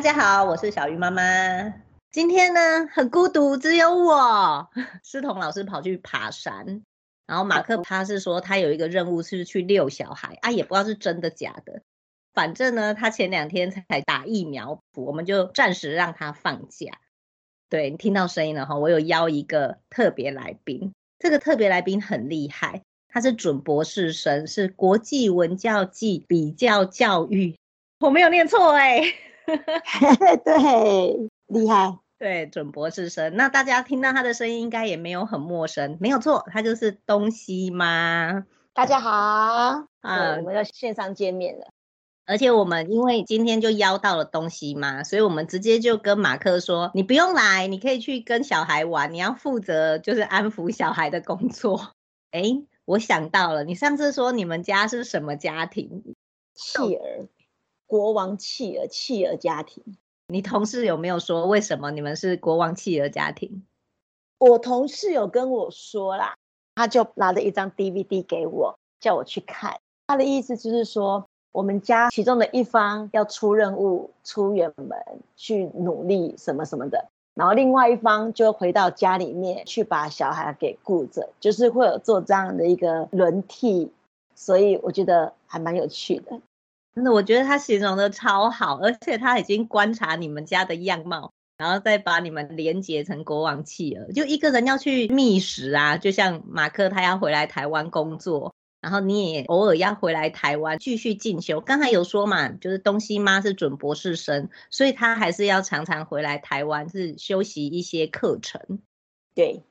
大家好，我是小鱼妈妈。今天呢，很孤独，只有我。思彤老师跑去爬山，然后马克他是说他有一个任务是去遛小孩啊，也不知道是真的假的。反正呢，他前两天才打疫苗，我们就暂时让他放假。对，你听到声音了哈，我有邀一个特别来宾，这个特别来宾很厉害，他是准博士生，是国际文教暨比较教育，我没有念错哎、对，厉害。对，准博士生。那大家听到他的声音，应该也没有很陌生。没有错，他就是东西妈。大家好，啊，我们要线上见面了。而且我们因为今天就邀到了东西妈，所以我们直接就跟马克说：“你不用来，你可以去跟小孩玩，你要负责就是安抚小孩的工作。”哎，我想到了，你上次说你们家是什么家庭？企鹅。国王弃儿弃儿家庭。你同事有没有说为什么你们是国王弃儿家庭？我同事有跟我说啦，他就拿了一张 DVD 给我，叫我去看。他的意思就是说，我们家其中的一方要出任务、出远门去努力什么什么的，然后另外一方就回到家里面去把小孩给顾着，就是会有做这样的一个轮替。所以我觉得还蛮有趣的。真的，我觉得他形容的超好，而且他已经观察你们家的样貌，然后再把你们连结成国王企鹅。就一个人要去觅食啊，就像马克他要回来台湾工作，然后你也偶尔要回来台湾继续进修。刚才有说嘛，就是东西妈是准博士生，所以他还是要常常回来台湾是修习一些课程。对，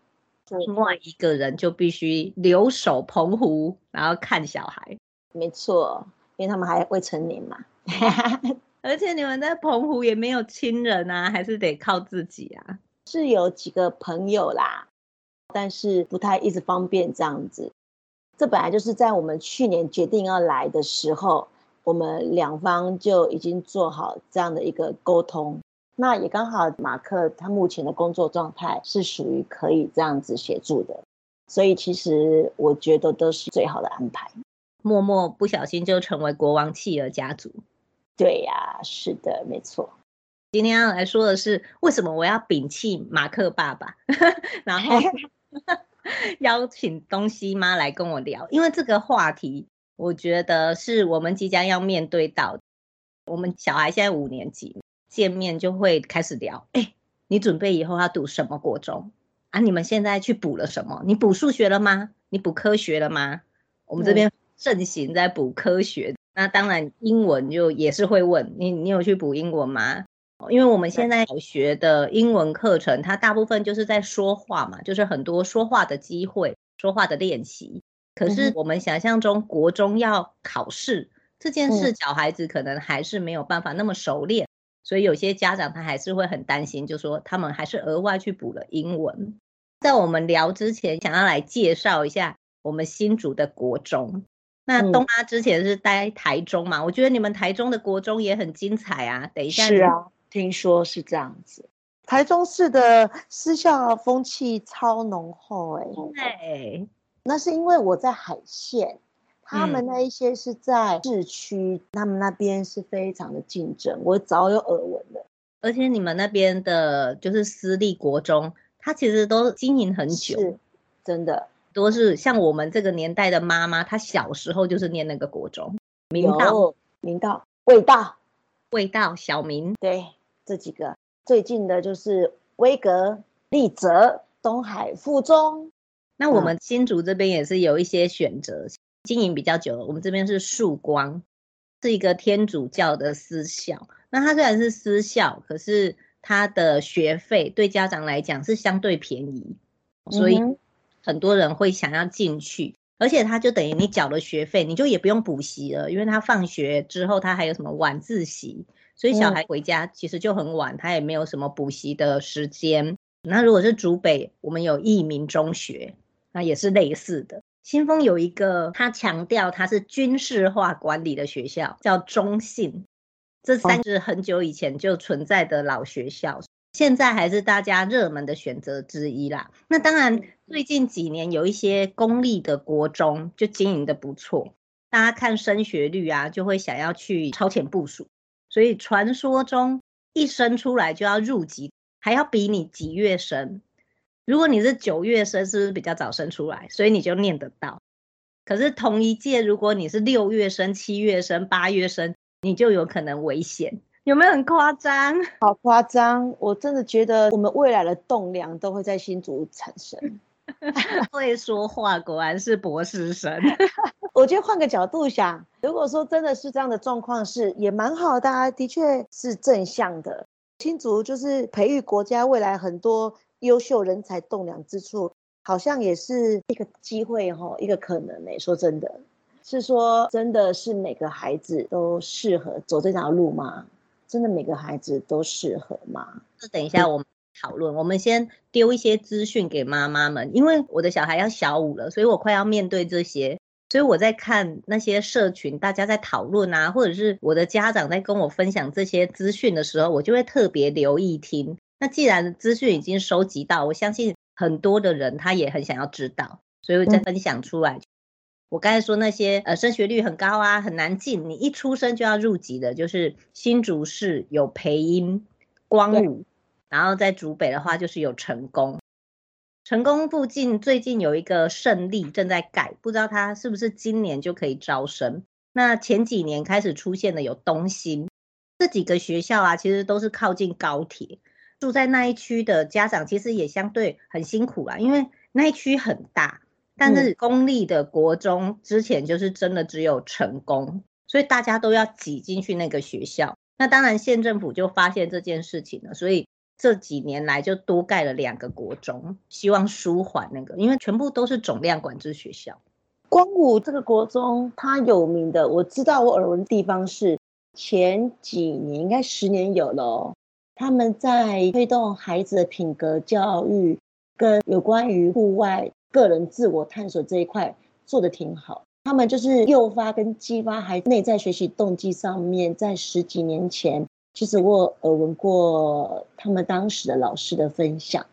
另外一个人就必须留守澎湖，然后看小孩。没错。因为他们还未成年嘛，而且你们在澎湖也没有亲人啊，还是得靠自己啊。是有几个朋友啦，但是不太一直方便这样子。这本来就是在我们去年决定要来的时候，我们两方就已经做好这样的一个沟通。那也刚好马克他目前的工作状态是属于可以这样子协助的，所以其实我觉得都是最好的安排。默默不小心就成为国王企鹅家族，对呀，是的，没错。今天要来说的是为什么我要摒弃马克爸爸，然后邀请东西妈来跟我聊，因为这个话题，我觉得是我们即将要面对到的。我们小孩现在五年级，见面就会开始聊，哎，你准备以后要读什么国中啊？你们现在去补了什么？你补数学了吗？你补科学了吗？我们这边、嗯。盛行在补科学，那当然英文就也是会问你，你有去补英文吗？因为我们现在学的英文课程，它大部分就是在说话嘛，就是很多说话的机会、说话的练习。可是我们想象中国中要考试这件事，小孩子可能还是没有办法那么熟练，所以有些家长他还是会很担心，就说他们还是额外去补了英文。在我们聊之前，想要来介绍一下我们新竹的国中。那东妈之前是待台中嘛？嗯，我觉得你们台中的国中也很精彩啊。等一下，是啊，听说是这样子。台中市的私校风气超浓厚，欸，哎，对，那是因为我在海线，他们那一些是在市区，嗯，他们那边是非常的竞争，我早有耳闻的。而且你们那边的就是私立国中，它其实都经营很久，是真的。都是像我们这个年代的妈妈，她小时候就是念那个国中，明道、明道、味道、味道、小明，对，这几个最近的就是威格、立泽、东海附中。那我们新竹这边也是有一些选择，嗯、经营比较久了。我们这边是曙光，是一个天主教的私校。那它虽然是私校，可是它的学费对家长来讲是相对便宜，所以、嗯。很多人会想要进去，而且他就等于你缴了学费，你就也不用补习了，因为他放学之后他还有什么晚自习，所以小孩回家其实就很晚，他也没有什么补习的时间。那如果是竹北，我们有义民中学，那也是类似的。新丰有一个，他强调他是军事化管理的学校，叫中信，这三是很久以前就存在的老学校。现在还是大家热门的选择之一啦。那当然，最近几年有一些公立的国中就经营的不错，大家看升学率啊，就会想要去超前部署。所以传说中，一生出来就要入籍，还要比你几月生。如果你是九月生，是不是比较早生出来，所以你就念得到？可是同一届，如果你是六月生、七月生、八月生，你就有可能危险。有没有很夸张？好夸张！我真的觉得我们未来的栋梁都会在新竹产生。会说话，果然是博士生。我觉得换个角度想，如果说真的是这样的状况，是也蛮好的啊，的确是正向的。新竹就是培育国家未来很多优秀人才栋梁之处，好像也是一个机会哈，一个可能呢。说真的，是说真的是每个孩子都适合走这条路吗？真的每个孩子都适合吗？那等一下我们讨论。我们先丢一些资讯给妈妈们，因为我的小孩要小五了，所以我快要面对这些，所以我在看那些社群，大家在讨论啊，或者是我的家长在跟我分享这些资讯的时候，我就会特别留意听。那既然资讯已经收集到，我相信很多的人他也很想要知道，所以我再分享出来。嗯我刚才说那些呃升学率很高啊，很难进，你一出生就要入籍的，就是新竹市有培英、光武，然后在竹北的话就是有成功。成功附近最近有一个胜利正在盖，不知道它是不是今年就可以招生。那前几年开始出现的有东兴，这几个学校啊，其实都是靠近高铁，住在那一区的家长其实也相对很辛苦啦，因为那一区很大。但是公立的国中之前就是真的只有成功，所以大家都要挤进去那个学校。那当然县政府就发现这件事情了，所以这几年来就多盖了两个国中，希望舒缓那个，因为全部都是总量管制学校。光武这个国中它有名的，我知道我耳闻地方是前几年应该十年有了哦，他们在推动孩子的品格教育跟有关于户外。个人自我探索这一块做的挺好，他们就是诱发跟激发孩子内在学习动机上面，在十几年前，其实我耳闻过他们当时的老师的分享，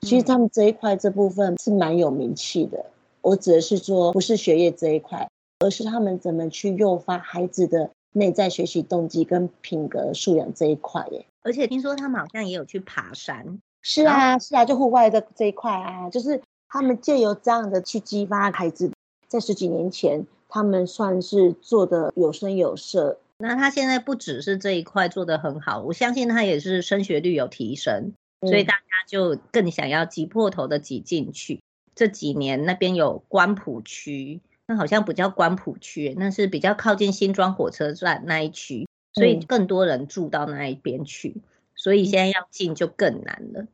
其实他们这一块这部分是蛮有名气的。我指的是说，不是学业这一块，而是他们怎么去诱发孩子的内在学习动机跟品格素养这一块耶。而且听说他们好像也有去爬山，是啊，是啊，就户外的这一块啊，就是。他们借由这样的去激发孩子，在十几年前，他们算是做的有声有色。那他现在不只是这一块做得很好，我相信他也是升学率有提升，所以大家就更想要挤破头的挤进去。这几年那边有关埔区，那好像不叫关埔区，那是比较靠近新庄火车站那一区，所以更多人住到那一边去，所以现在要进就更难了。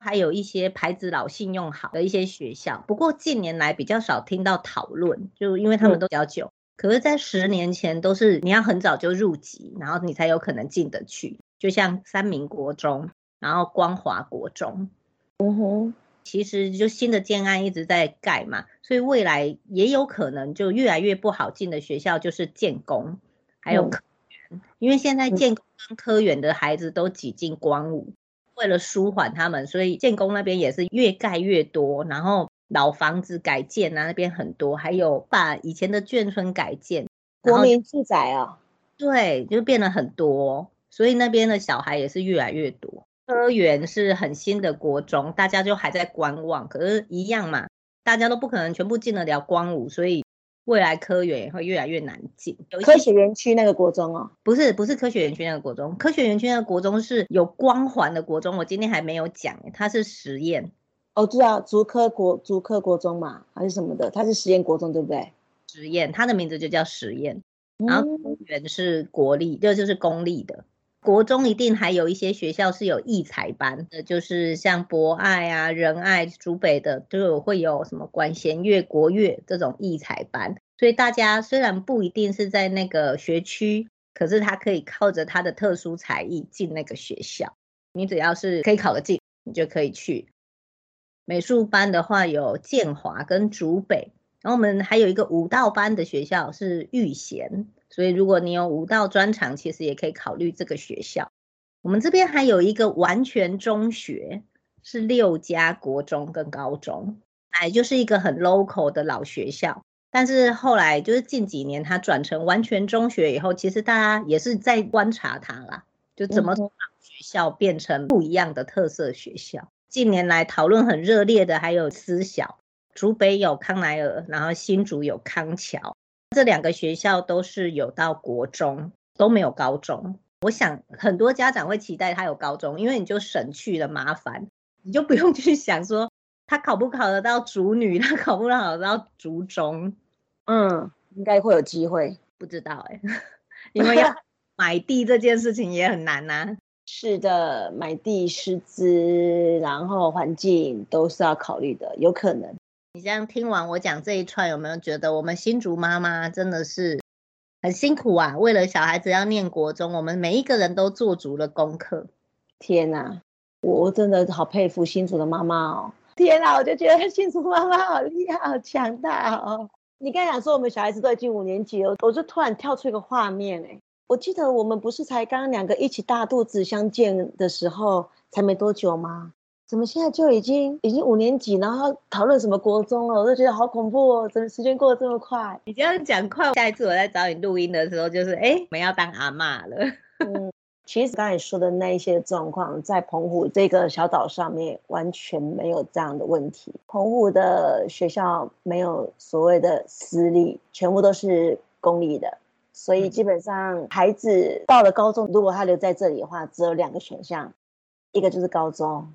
还有一些牌子老、信用好的一些学校，不过近年来比较少听到讨论，就因为他们都比较久。可是，在十年前都是你要很早就入籍，然后你才有可能进得去。就像三民国中，然后光华国中，嗯哼，其实就新的建案一直在盖嘛，所以未来也有可能就越来越不好进的学校就是建工，还有科园，因为现在建工跟科园的孩子都挤进光武。为了舒缓他们，所以建工那边也是越盖越多，然后老房子改建啊，那边很多，还有把以前的眷村改建，国民住宅啊，对，就变了很多，所以那边的小孩也是越来越多。科园是很新的国中，大家就还在观望，可是一样嘛，大家都不可能全部进得了光武，所以。未来科园也会越来越难进。科学园区那个国中哦，不是不是科学园区那个国中，科学园区那个国中是有光环的国中。我今天还没有讲，它是实验。哦，知道竹科国竹科国中嘛，还是什么的？它是实验国中对不对？实验，它的名字就叫实验。然后科园是国立，这、嗯、就是公立的。国中一定还有一些学校是有艺才班的，就是像博爱啊、仁爱、竹北的都有会有什么管弦乐、国乐这种艺才班。所以大家虽然不一定是在那个学区，可是他可以靠着他的特殊才艺进那个学校。你只要是可以考得进，你就可以去。美术班的话有建华跟竹北，然后我们还有一个舞蹈班的学校是育贤。所以，如果你有舞蹈专长，其实也可以考虑这个学校。我们这边还有一个完全中学，是六家国中跟高中，哎，就是一个很 local 的老学校。但是后来就是近几年它转成完全中学以后，其实大家也是在观察它啦，就怎么让学校变成不一样的特色学校。近年来讨论很热烈的还有私小，竹北有康乃尔，然后新竹有康桥，这两个学校都是有到国中，都没有高中。我想很多家长会期待他有高中，因为你就省去了麻烦，你就不用去想说他考不考得到竹女，他考不考得到竹中。嗯，应该会有机会，不知道哎、欸，因为要买地这件事情也很难呐、啊。是的，买地师资，然后环境都是要考虑的，有可能。你这样听完我讲这一串，有没有觉得我们新竹妈妈真的是？很辛苦啊！为了小孩子要念国中，我们每一个人都做足了功课。天哪，我真的好佩服新竹的妈妈哦！天哪，我就觉得新竹妈妈好厉害、好强大哦！你刚才讲说我们小孩子都已经五年级了，我就突然跳出一个画面哎，我记得我们不是才刚刚两个一起大肚子相见的时候才没多久吗？怎么现在就已经已经五年级，然后讨论什么国中了？我都觉得好恐怖哦！怎么时间过得这么快？你这样讲快，下一次我在找你录音的时候，就是哎，我们要当阿妈了。嗯，其实刚才说的那一些状况，在澎湖这个小岛上面完全没有这样的问题。澎湖的学校没有所谓的私立，全部都是公立的，所以基本上孩子到了高中，如果他留在这里的话，只有两个选项，一个就是高中。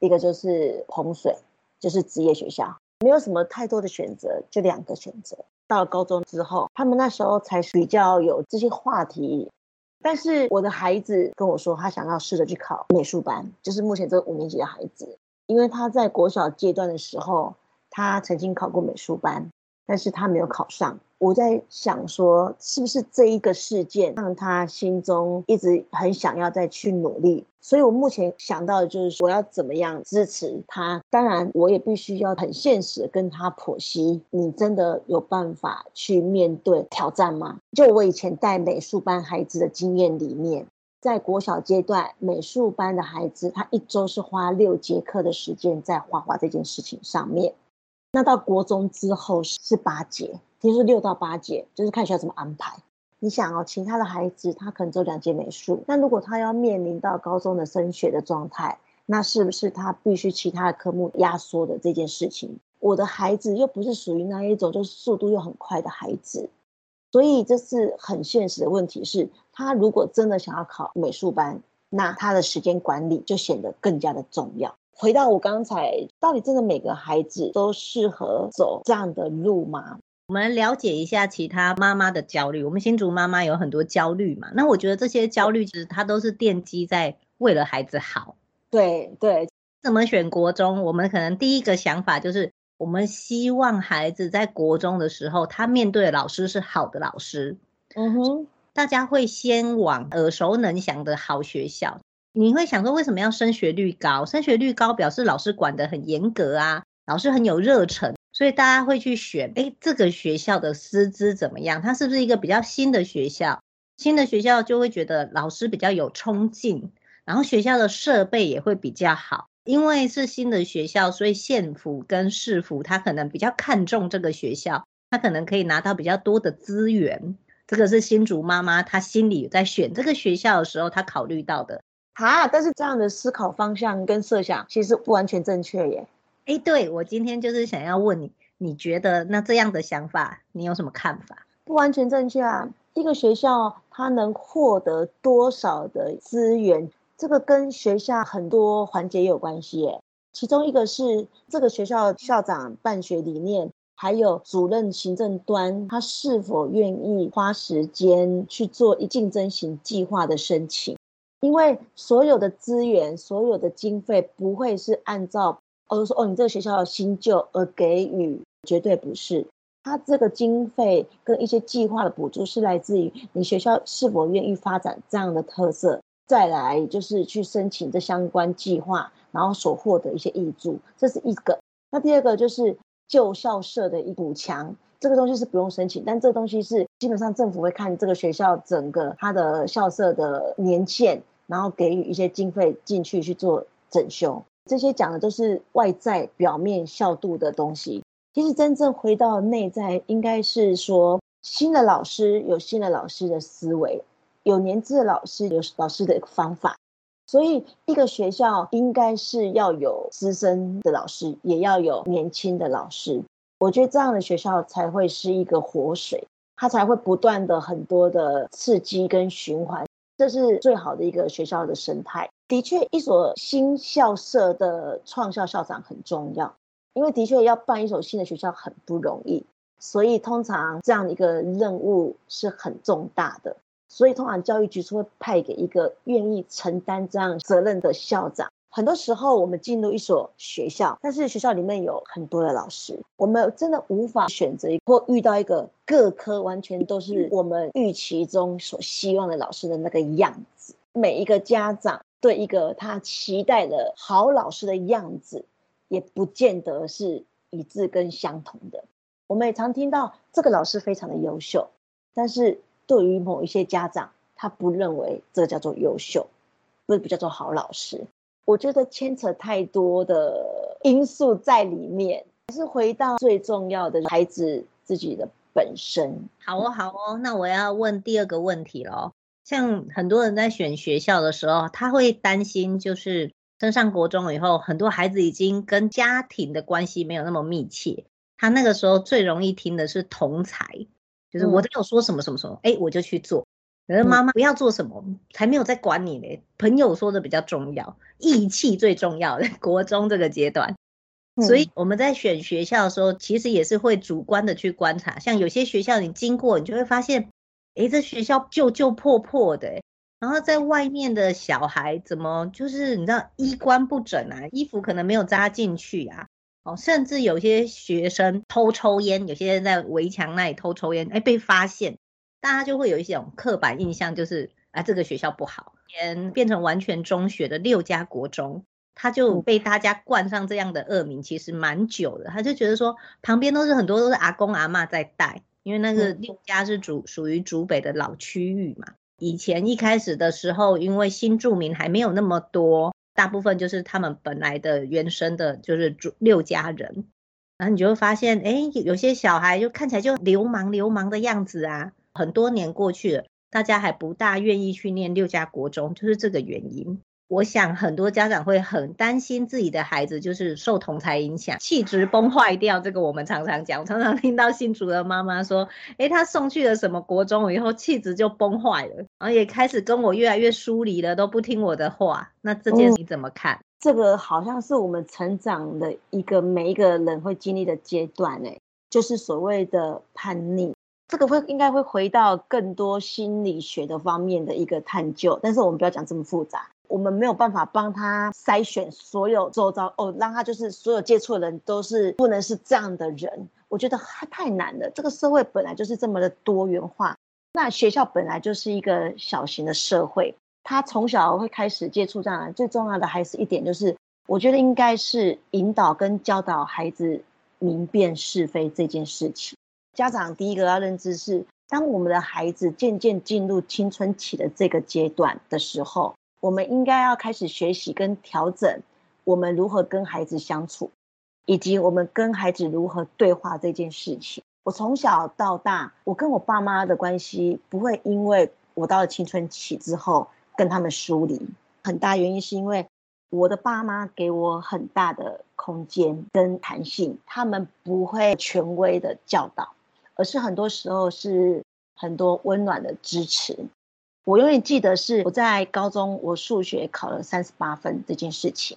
一个就是洪水，就是职业学校，没有什么太多的选择，就两个选择。到了高中之后，他们那时候才比较有这些话题。但是我的孩子跟我说，他想要试着去考美术班，就是目前这个五年级的孩子，因为他在国小阶段的时候，他曾经考过美术班，但是他没有考上。我在想说，是不是这一个事件让他心中一直很想要再去努力？所以我目前想到的就是，我要怎么样支持他？当然，我也必须要很现实跟他剖析：你真的有办法去面对挑战吗？就我以前带美术班孩子的经验里面，在国小阶段，美术班的孩子他一周是花六节课的时间在画画这件事情上面，那到国中之后是八节。听说六到八节，就是看学校怎么安排。你想哦，其他的孩子他可能只有两节美术，那如果他要面临到高中的升学的状态，那是不是他必须其他的科目压缩的这件事情？我的孩子又不是属于那一种就是速度又很快的孩子，所以这是很现实的问题。是他如果真的想要考美术班，那他的时间管理就显得更加的重要。回到我刚才，到底真的每个孩子都适合走这样的路吗？我们了解一下其他妈妈的焦虑。我们新竹妈妈有很多焦虑嘛？那我觉得这些焦虑其实它都是奠基在为了孩子好。对对，怎么选国中？我们可能第一个想法就是，我们希望孩子在国中的时候，他面对的老师是好的老师。嗯哼，大家会先往耳熟能详的好学校。你会想说，为什么要升学率高？升学率高表示老师管得很严格啊，老师很有热忱。所以大家会去选，哎，这个学校的师资怎么样？它是不是一个比较新的学校？新的学校就会觉得老师比较有冲劲，然后学校的设备也会比较好。因为是新的学校，所以县府跟市府他可能比较看重这个学校，他可能可以拿到比较多的资源。这个是新竹妈妈她心里在选这个学校的时候，她考虑到的。啊，但是这样的思考方向跟设想其实不完全正确耶。哎，对，我今天就是想要问你，你觉得那这样的想法，你有什么看法？不完全正确啊！一个学校它能获得多少的资源，这个跟学校很多环节也有关系耶。其中一个是这个学校校长办学理念，还有主任行政端他是否愿意花时间去做一竞争型计划的申请，因为所有的资源、所有的经费不会是按照。哦说哦，你这个学校新旧而给予，绝对不是。它这个经费跟一些计划的补助是来自于你学校是否愿意发展这样的特色，再来就是去申请这相关计划，然后所获得一些挹注，这是一个。那第二个就是旧校舍的一补强，这个东西是不用申请，但这个东西是基本上政府会看这个学校整个它的校舍的年限，然后给予一些经费进去去做整修。这些讲的都是外在表面效度的东西，其实真正回到内在，应该是说新的老师有新的老师的思维，有年资的老师有老师的方法，所以一个学校应该是要有资深的老师，也要有年轻的老师。我觉得这样的学校才会是一个活水，它才会不断的很多的刺激跟循环，这是最好的一个学校的生态。的确，一所新校舍的创校校长很重要，因为的确要办一所新的学校很不容易，所以通常这样的一个任务是很重大的。所以，通常教育局是会派给一个愿意承担这样责任的校长。很多时候，我们进入一所学校，但是学校里面有很多的老师，我们真的无法选择或遇到一个各科完全都是我们预期中所希望的老师的那个样子。每一个家长对一个他期待的好老师的样子，也不见得是一致跟相同的。我们也常听到这个老师非常的优秀，但是。对于某一些家长，他不认为这叫做优秀，不是不叫做好老师。我觉得牵扯太多的因素在里面，还是回到最重要的孩子自己的本身。好哦，好哦，那我要问第二个问题喽。像很多人在选学校的时候，他会担心，就是升上国中以后，很多孩子已经跟家庭的关系没有那么密切，他那个时候最容易听的是同才。就是我都有说什么什么什么，哎、嗯，我就去做。可是妈妈不要做什么，才没有在管你嘞。朋友说的比较重要，义气最重要的。国中这个阶段，所以我们在选学校的时候，其实也是会主观的去观察。像有些学校你经过，你就会发现，哎，这学校旧旧破破的，然后在外面的小孩怎么就是你知道衣冠不整啊，衣服可能没有扎进去啊。哦，甚至有些学生偷抽烟，有些人在围墙那里偷抽烟，哎，被发现，大家就会有一种刻板印象，就是啊，这个学校不好，变变成完全中学的六家国中，他就被大家冠上这样的恶名，其实蛮久的。他就觉得说，旁边都是很多都是阿公阿嬷在带，因为那个六家是主属于竹北的老区域嘛。以前一开始的时候，因为新住民还没有那么多。大部分就是他们本来的原生的，就是六家人，然后你就会发现，哎，有些小孩就看起来就流氓流氓的样子啊。很多年过去了，大家还不大愿意去念六家国中，就是这个原因。我想很多家长会很担心自己的孩子就是受同侪影响，气质崩坏掉。这个我们常常讲，我常常听到新竹的妈妈说：“诶，他送去了什么国中以后，气质就崩坏了，然后也开始跟我越来越疏离了，都不听我的话。”那这件事你怎么看？嗯，这个好像是我们成长的一个每一个人会经历的阶段，诶，就是所谓的叛逆。这个会应该会回到更多心理学的方面的一个探究，但是我们不要讲这么复杂。我们没有办法帮他筛选所有周遭哦，让他就是所有接触的人都是不能是这样的人，我觉得太难了。这个社会本来就是这么的多元化，那学校本来就是一个小型的社会，他从小会开始接触这样的，最重要的还是一点就是，我觉得应该是引导跟教导孩子明辨是非这件事情。家长第一个要认知是，当我们的孩子渐渐进入青春期的这个阶段的时候。我们应该要开始学习跟调整，我们如何跟孩子相处，以及我们跟孩子如何对话这件事情。我从小到大，我跟我爸妈的关系不会因为我到了青春期之后跟他们疏离，很大原因是因为我的爸妈给我很大的空间跟弹性，他们不会权威的教导，而是很多时候是很多温暖的支持。我永远记得是我在高中，我数学考了三十八分这件事情。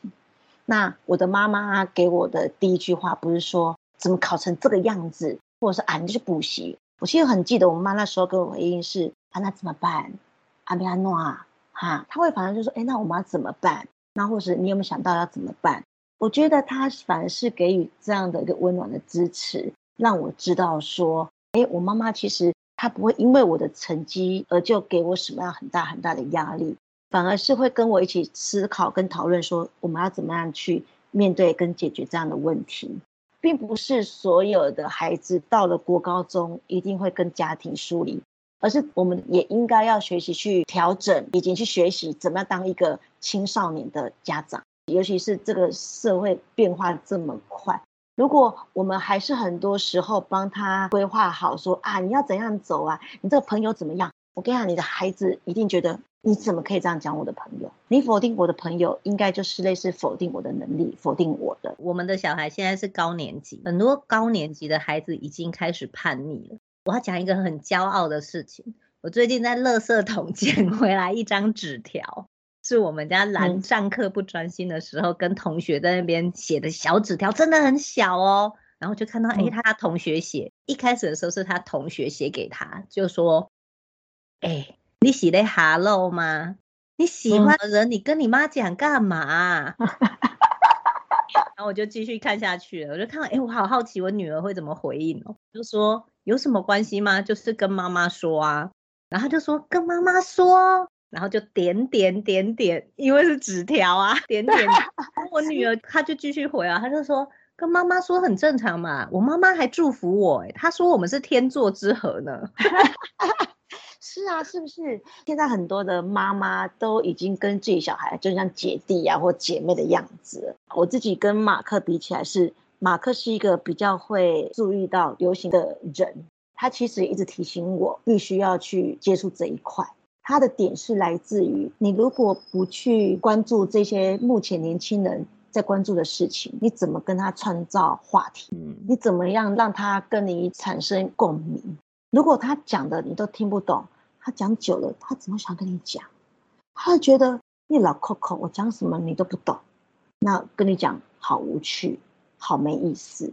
那我的妈妈给我的第一句话不是说怎么考成这个样子，或者是啊你去补习。我其实很记得我妈那时候跟我回应是啊那怎么办？阿米阿诺啊哈，他会反正就说哎那我妈怎么办？那或是你有没有想到要怎么办？我觉得他反而是给予这样的一个温暖的支持，让我知道说哎我妈妈其实。她不会因为我的成绩而就给我什么样很大很大的压力，反而是会跟我一起思考跟讨论，说我们要怎么样去面对跟解决这样的问题，并不是所有的孩子到了国高中一定会跟家庭疏离，而是我们也应该要学习去调整，以及去学习怎么样当一个青少年的家长，尤其是这个社会变化这么快。如果我们还是很多时候帮他规划好说，啊，你要怎样走啊？你这个朋友怎么样？我跟你讲，你的孩子一定觉得你怎么可以这样讲我的朋友？你否定我的朋友，应该就是类似否定我的能力，否定我的。我们的小孩现在是高年级，很多高年级的孩子已经开始叛逆了。我要讲一个很骄傲的事情，我最近在垃圾桶捡回来一张纸条，是我们家兰上课不专心的时候跟同学在那边写的小纸条，真的很小哦。然后就看到，哎，他同学写，一开始的时候是他同学写给他，就说，哎，你喜欢哈喽吗？你喜欢的人，你跟你妈讲干嘛？然后我就继续看下去了，我就看到，哎，我好好奇我女儿会怎么回应哦，就说有什么关系吗？就是跟妈妈说啊，然后就说跟妈妈说，然后就点点点点，因为是纸条啊，点点。我女儿她就继续回啊，她就说。跟妈妈说很正常嘛，我妈妈还祝福我，哎，她说我们是天作之合呢。是啊，是不是？现在很多的妈妈都已经跟自己小孩就像姐弟啊或姐妹的样子。我自己跟马克比起来是，是马克是一个比较会注意到流行的人，他其实一直提醒我必须要去接触这一块。他的点是来自于你如果不去关注这些目前年轻人。在关注的事情，你怎么跟他创造话题？嗯，你怎么样让他跟你产生共鸣？如果他讲的你都听不懂，他讲久了，他怎么想跟你讲？他会觉得你老扣扣，我讲什么你都不懂，那跟你讲好无趣，好没意思。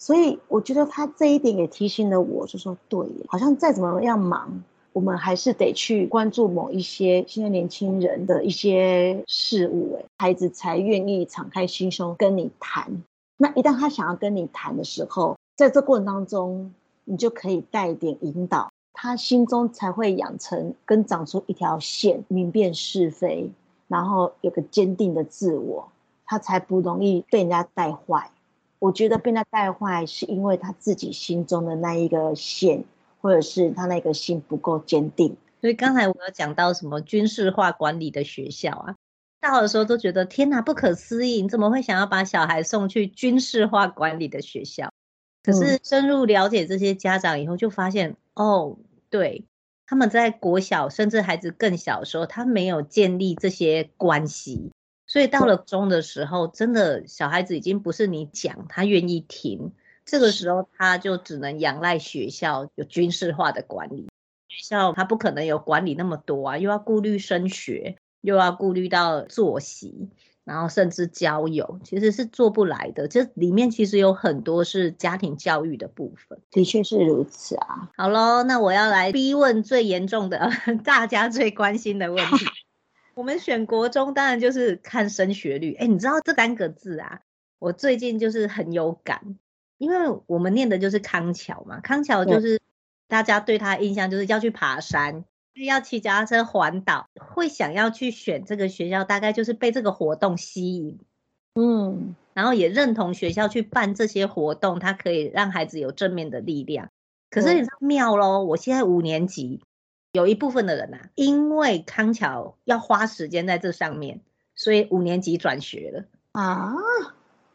所以我觉得他这一点也提醒了我，就说对，好像再怎么样忙。我们还是得去关注某一些现在年轻人的一些事物，哎，孩子才愿意敞开心胸跟你谈。那一旦他想要跟你谈的时候，在这过程当中，你就可以带一点引导，他心中才会养成跟长出一条线，明辨是非，然后有个坚定的自我，他才不容易被人家带坏。我觉得被人家带坏，是因为他自己心中的那一个线。或者是他那个心不够坚定，所以刚才我有讲到什么军事化管理的学校啊，到的时候都觉得天哪，不可思议，你怎么会想要把小孩送去军事化管理的学校？可是深入了解这些家长以后，就发现、嗯、哦，对，他们在国小甚至孩子更小的时候，他没有建立这些关系，所以到了中的时候，真的小孩子已经不是你讲他愿意听。这个时候，他就只能仰赖学校有军事化的管理。学校他不可能有管理那么多啊，又要顾虑升学，又要顾虑到作息，然后甚至交友，其实是做不来的。这里面其实有很多是家庭教育的部分。的确是如此啊。好喽，那我要来逼问最严重的，大家最关心的问题。我们选国中，当然就是看升学率。哎，你知道这三个字啊？我最近就是很有感。因为我们念的就是康桥嘛，康桥就是大家对他的印象就是要去爬山，要骑脚踏车环岛，会想要去选这个学校，大概就是被这个活动吸引，嗯，然后也认同学校去办这些活动，它可以让孩子有正面的力量。可是你知道妙咯，我现在五年级，有一部分的人啊，因为康桥要花时间在这上面，所以五年级转学了。啊。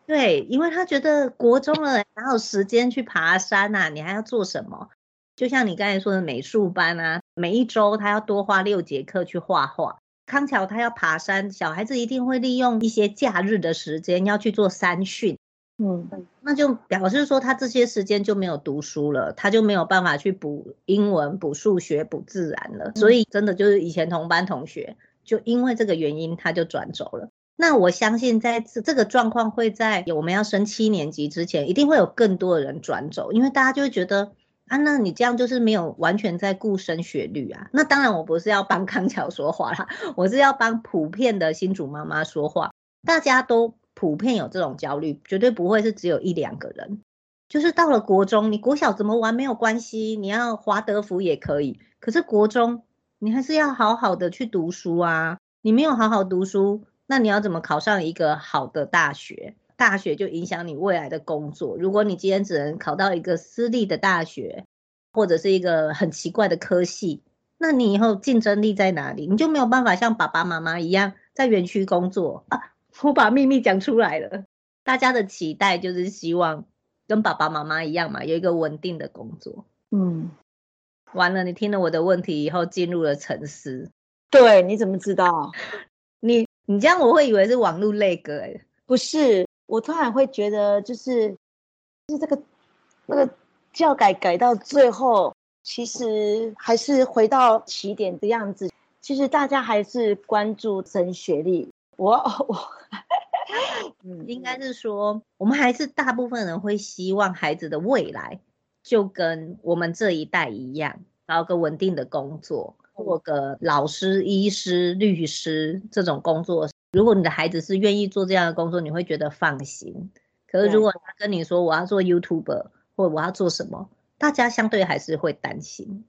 对，因为他觉得国中了哪有时间去爬山啊？你还要做什么？就像你刚才说的美术班啊，每一周他要多花六节课去画画。康桥他要爬山，小孩子一定会利用一些假日的时间要去做山训。嗯，那就表示说他这些时间就没有读书了，他就没有办法去补英文、补数学、补自然了。所以真的就是以前同班同学，就因为这个原因他就转走了。那我相信，在这这个状况会在我们要升七年级之前，一定会有更多的人转走，因为大家就会觉得啊，那你这样就是没有完全在顾升学率啊。那当然，我不是要帮康桥说话啦，我是要帮普遍的新竹妈妈说话。大家都普遍有这种焦虑，绝对不会是只有一两个人。就是到了国中，你国小怎么玩没有关系，你要华德福也可以，可是国中你还是要好好的去读书啊。你没有好好读书。那你要怎么考上一个好的大学？大学就影响你未来的工作。如果你今天只能考到一个私立的大学，或者是一个很奇怪的科系，那你以后竞争力在哪里？你就没有办法像爸爸妈妈一样在园区工作啊！我把秘密讲出来了，大家的期待就是希望跟爸爸妈妈一样嘛，有一个稳定的工作。嗯，完了，你听了我的问题以后进入了沉思。对，你怎么知道？你你这样我会以为是网络类歌哎，不是，我突然会觉得就是，就是这个那个教改改到最后，其实还是回到起点的样子。其实大家还是关注升学历。我我，嗯，应该是说，我们还是大部分人会希望孩子的未来就跟我们这一代一样，然后个稳定的工作。做个老师、医师、律师这种工作，如果你的孩子是愿意做这样的工作，你会觉得放心。可是如果他跟你说我要做 YouTuber 或我要做什么，大家相对还是会担心。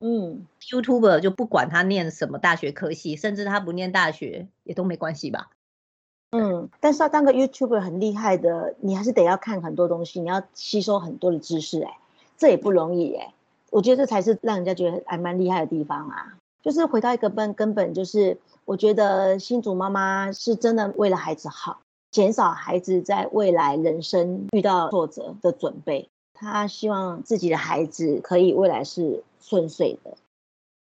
嗯，YouTuber 就不管他念什么大学科系，甚至他不念大学也都没关系吧？嗯，但是要当个 YouTuber 很厉害的，你还是得要看很多东西，你要吸收很多的知识，欸，哎，这也不容易，欸，哎。我觉得这才是让人家觉得还蛮厉害的地方啊！就是回到一个根根本，就是我觉得新竹妈妈是真的为了孩子好，减少孩子在未来人生遇到挫折的准备。她希望自己的孩子可以未来是顺遂的，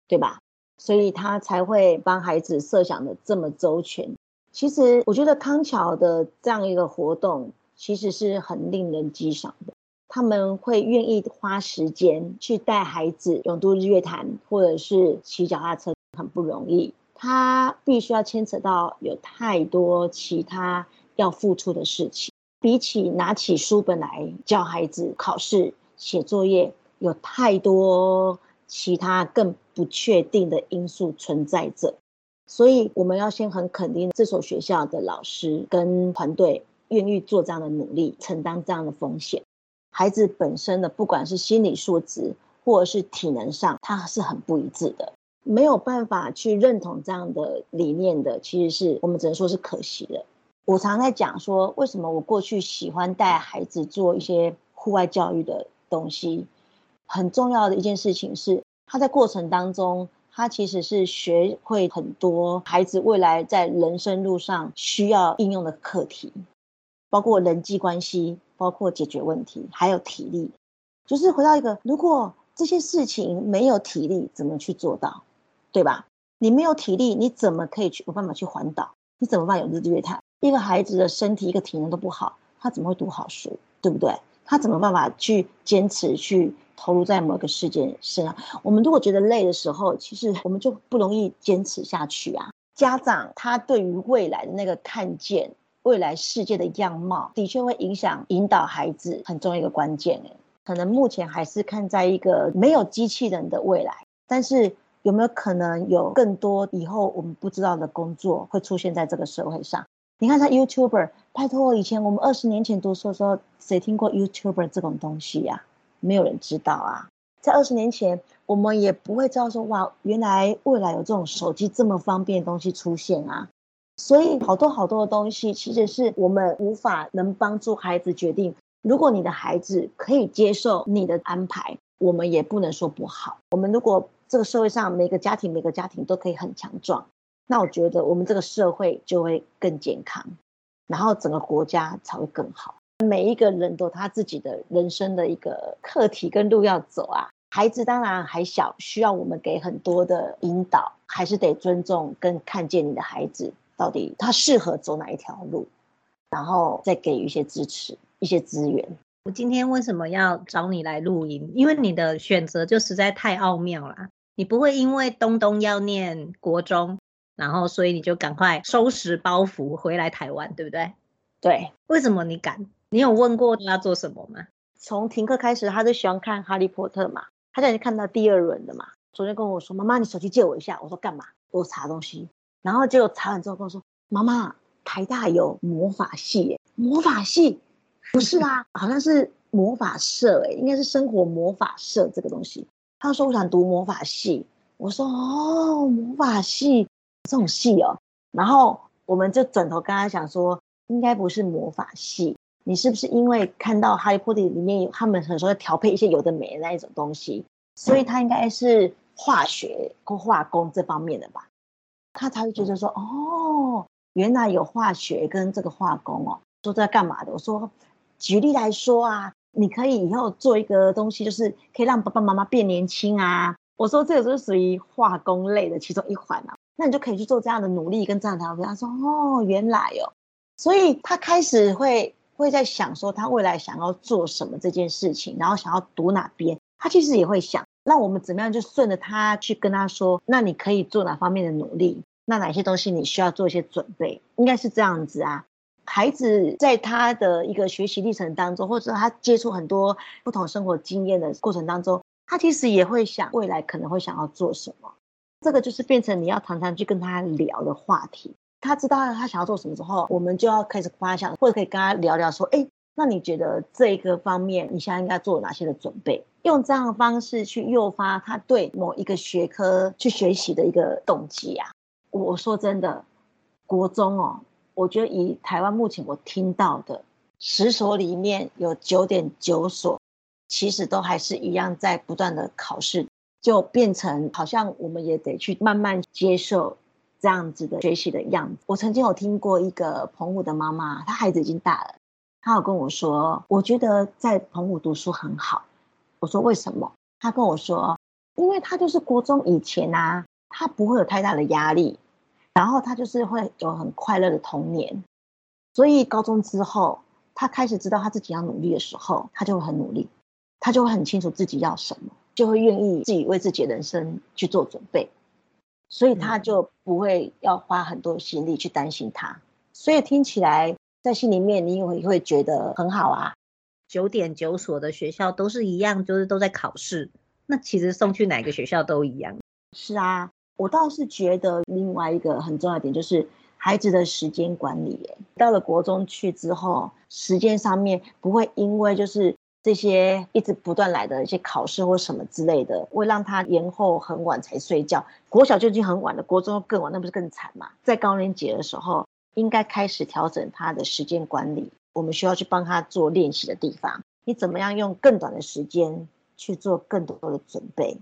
对吧？所以她才会帮孩子设想的这么周全。其实我觉得康桥的这样一个活动，其实是很令人激赏的。他们会愿意花时间去带孩子勇渡日月潭，或者是骑脚踏车，很不容易。他必须要牵扯到有太多其他要付出的事情，比起拿起书本来教孩子考试、写作业，有太多其他更不确定的因素存在着。所以，我们要先很肯定这所学校的老师跟团队愿意做这样的努力，承担这样的风险。孩子本身的不管是心理素质或者是体能上，他是很不一致的，没有办法去认同这样的理念的，其实是我们只能说是可惜的。我常在讲说，为什么我过去喜欢带孩子做一些户外教育的东西，很重要的一件事情是，他在过程当中，他其实是学会很多孩子未来在人生路上需要应用的课题，包括人际关系。包括解决问题，还有体力，就是回到一个，如果这些事情没有体力，怎么去做到，对吧？你没有体力，你怎么可以去有办法去环岛？你怎么办有日月潭？一个孩子的身体，一个体能都不好，他怎么会读好书？对不对？他怎么办法去坚持去投入在某个事件身上？我们如果觉得累的时候，其实我们就不容易坚持下去啊。家长他对于未来的那个看见。未来世界的样貌的确会影响引导孩子很重要一个关键。可能目前还是看在一个没有机器人的未来，但是有没有可能有更多以后我们不知道的工作会出现在这个社会上？你看他 YouTuber，拜托，以前我们二十年前读书的时候，谁听过 YouTuber 这种东西呀？没有人知道啊。在二十年前，我们也不会知道说，哇，原来未来有这种手机这么方便的东西出现啊。所以，好多好多的东西，其实是我们无法能帮助孩子决定。如果你的孩子可以接受你的安排，我们也不能说不好。我们如果这个社会上每个家庭每个家庭都可以很强壮，那我觉得我们这个社会就会更健康，然后整个国家才会更好。每一个人都他自己的人生的一个课题跟路要走啊。孩子当然还小，需要我们给很多的引导，还是得尊重跟看见你的孩子。到底他适合走哪一条路，然后再给予一些支持、一些资源。我今天为什么要找你来录音？因为你的选择就实在太奥妙了。你不会因为东东要念国中，然后所以你就赶快收拾包袱回来台湾，对不对？对。为什么你敢？你有问过他要做什么吗？从停课开始，他就喜欢看《哈利波特》嘛。他现在看到第二轮的嘛。昨天跟我说：“妈妈，你手机借我一下。”我说：“干嘛？我查东西。”然后就查完之后跟我说：“妈妈，台大有魔法系耶，魔法系不是啦，好像是魔法社诶，应该是生活魔法社这个东西。”他说：“我想读魔法系。”我说：“哦，魔法系这种系哦。”然后我们就转头跟他讲说：“应该不是魔法系，你是不是因为看到《哈利波特》里面有他们很说调配一些有的没的那一种东西，所以他应该是化学或化工这方面的吧？”他才会觉得说，哦，原来有化学跟这个化工哦，都在干嘛的？我说，举例来说啊，你可以以后做一个东西，就是可以让爸爸妈妈变年轻啊。我说这个就是属于化工类的其中一环啊。那你就可以去做这样的努力跟这样的调整。他说哦，原来哦，所以他开始会会在想说他未来想要做什么这件事情，然后想要读哪边，他其实也会想。那我们怎么样就顺着他去跟他说，那你可以做哪方面的努力？那哪些东西你需要做一些准备？应该是这样子啊。孩子在他的一个学习历程当中，或者他接触很多不同生活经验的过程当中，他其实也会想未来可能会想要做什么。这个就是变成你要常常去跟他聊的话题。他知道他想要做什么之后，我们就要开始发想，或者可以跟他聊聊说：哎，那你觉得这一个方面你现在应该做哪些的准备？用这样的方式去诱发他对某一个学科去学习的一个动机啊。我说真的，国中哦。我觉得以台湾目前我听到的十所里面有九点九所，其实都还是一样在不断的考试，就变成好像我们也得去慢慢接受这样子的学习的样子。我曾经有听过一个澎湖的妈妈，她孩子已经大了，她有跟我说，我觉得在澎湖读书很好。我说为什么？他跟我说，因为他就是国中以前啊，他不会有太大的压力。然后他就是会有很快乐的童年，所以高中之后，他开始知道他自己要努力的时候，他就会很努力，他就会很清楚自己要什么，就会愿意自己为自己的人生去做准备，所以他就不会要花很多心力去担心他。所以听起来在心里面，你也会觉得很好啊。九点九所的学校都是一样，就是都在考试，那其实送去哪个学校都一样。是啊。我倒是觉得另外一个很重要的点就是孩子的时间管理。到了国中去之后，时间上面不会因为就是这些一直不断来的一些考试或什么之类的，会让他延后很晚才睡觉。国小就已经很晚了，国中更晚，那不是更惨吗？在高年级的时候，应该开始调整他的时间管理。我们需要去帮他做练习的地方，你怎么样用更短的时间去做更多的准备？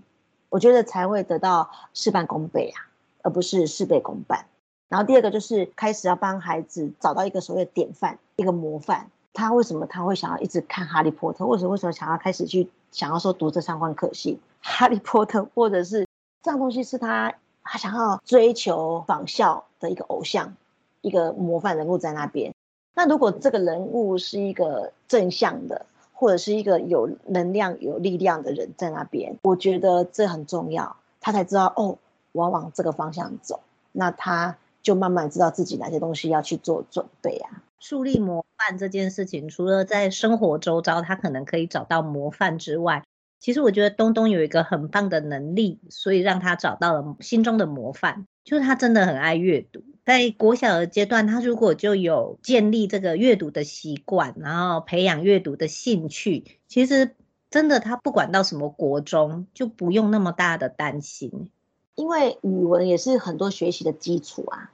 我觉得才会得到事半功倍啊，而不是事倍功半。然后第二个就是开始要帮孩子找到一个所谓的典范，一个模范。他为什么他会想要一直看《哈利波特》？为什么为什么想要开始去想要说读这相关科系？《哈利波特》或者是这样东西是他他想要追求仿效的一个偶像，一个模范人物在那边。那如果这个人物是一个正向的，或者是一个有能量、有力量的人在那边，我觉得这很重要。他才知道哦，我要往这个方向走，那他就慢慢知道自己哪些东西要去做准备啊。树立模范这件事情，除了在生活周遭他可能可以找到模范之外，其实我觉得东东有一个很棒的能力，所以让他找到了心中的模范，就是他真的很爱阅读。在国小的阶段，他如果就有建立这个阅读的习惯，然后培养阅读的兴趣，其实真的他不管到什么国中，就不用那么大的担心。因为语文也是很多学习的基础啊。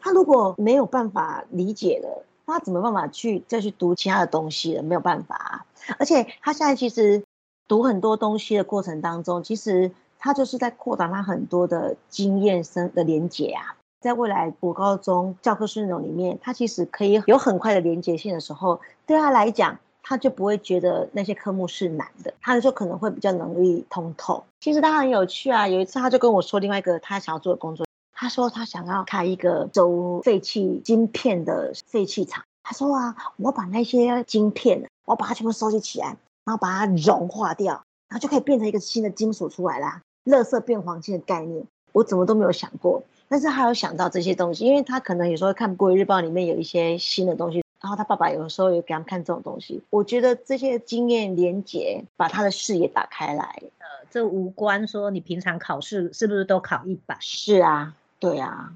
他如果没有办法理解了，他怎么办法去再去读其他的东西了？没有办法啊。而且他现在其实读很多东西的过程当中，其实他就是在扩大他很多的经验生的连结啊。在未来国高中教科书内容里面，他其实可以有很快的连结性的时候，对他来讲，他就不会觉得那些科目是难的，他就可能会比较容易通透。其实他很有趣啊，有一次他就跟我说另外一个他想要做的工作，他说他想要开一个收废弃晶片的废弃厂。他说啊，我把那些晶片，我把它全部收集起来，然后把它融化掉，然后就可以变成一个新的金属出来啦，垃圾变黄金的概念，我怎么都没有想过。但是他有想到这些东西，因为他可能有时候看《国语日报》里面有一些新的东西，然后他爸爸有时候也给他们看这种东西。我觉得这些经验连结，把他的视野打开来。呃，这无关说你平常考试是不是都考一百？是啊，对啊。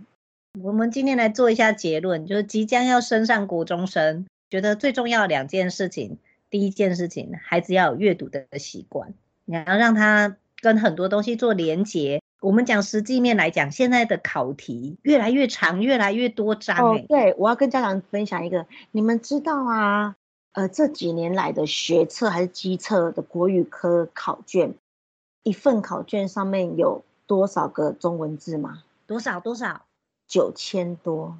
我们今天来做一下结论，就是即将要升上国中生，觉得最重要的两件事情，第一件事情，孩子要有阅读的习惯，你要让他跟很多东西做连结。我们讲实际面来讲，现在的考题越来越长，越来越多章。哦，对，我要跟家长分享一个，你们知道啊？呃，这几年来的学测还是基测的国语科考卷，一份考卷上面有多少个中文字吗？多少多少？九千多。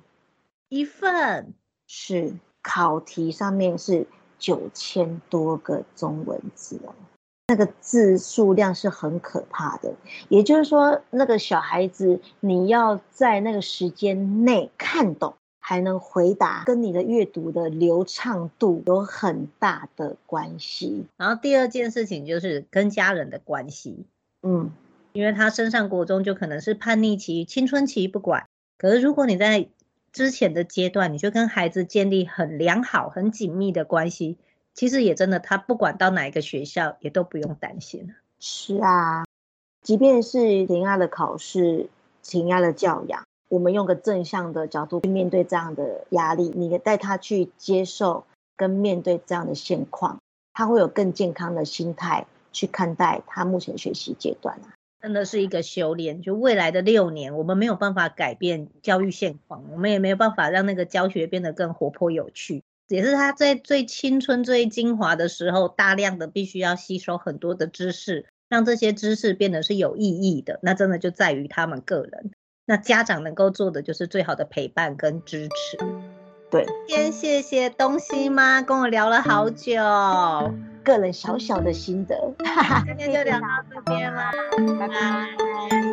一份。是，考题上面是九千多个中文字哦，那个字数量是很可怕的。也就是说，那个小孩子你要在那个时间内看懂，还能回答，跟你的阅读的流畅度有很大的关系。然后第二件事情就是跟家人的关系，嗯，因为他升上国中就可能是叛逆期、青春期，不管。可是如果你在之前的阶段，你就跟孩子建立很良好、很紧密的关系，其实也真的，他不管到哪一个学校，也都不用担心。是啊，即便是填鸭的考试、填鸭的教养，我们用个正向的角度去面对这样的压力，你带他去接受跟面对这样的现况，他会有更健康的心态去看待他目前学习阶段啊。真的是一个修炼，就未来的六年，我们没有办法改变教育现况，我们也没有办法让那个教学变得更活泼有趣，也是他在最青春、最精华的时候，大量的必须要吸收很多的知识，让这些知识变得是有意义的。那真的就在于他们个人，那家长能够做的就是最好的陪伴跟支持。对，先谢谢东西妈跟我聊了好久。个人小小的心得，今天就聊到这边啦，拜拜。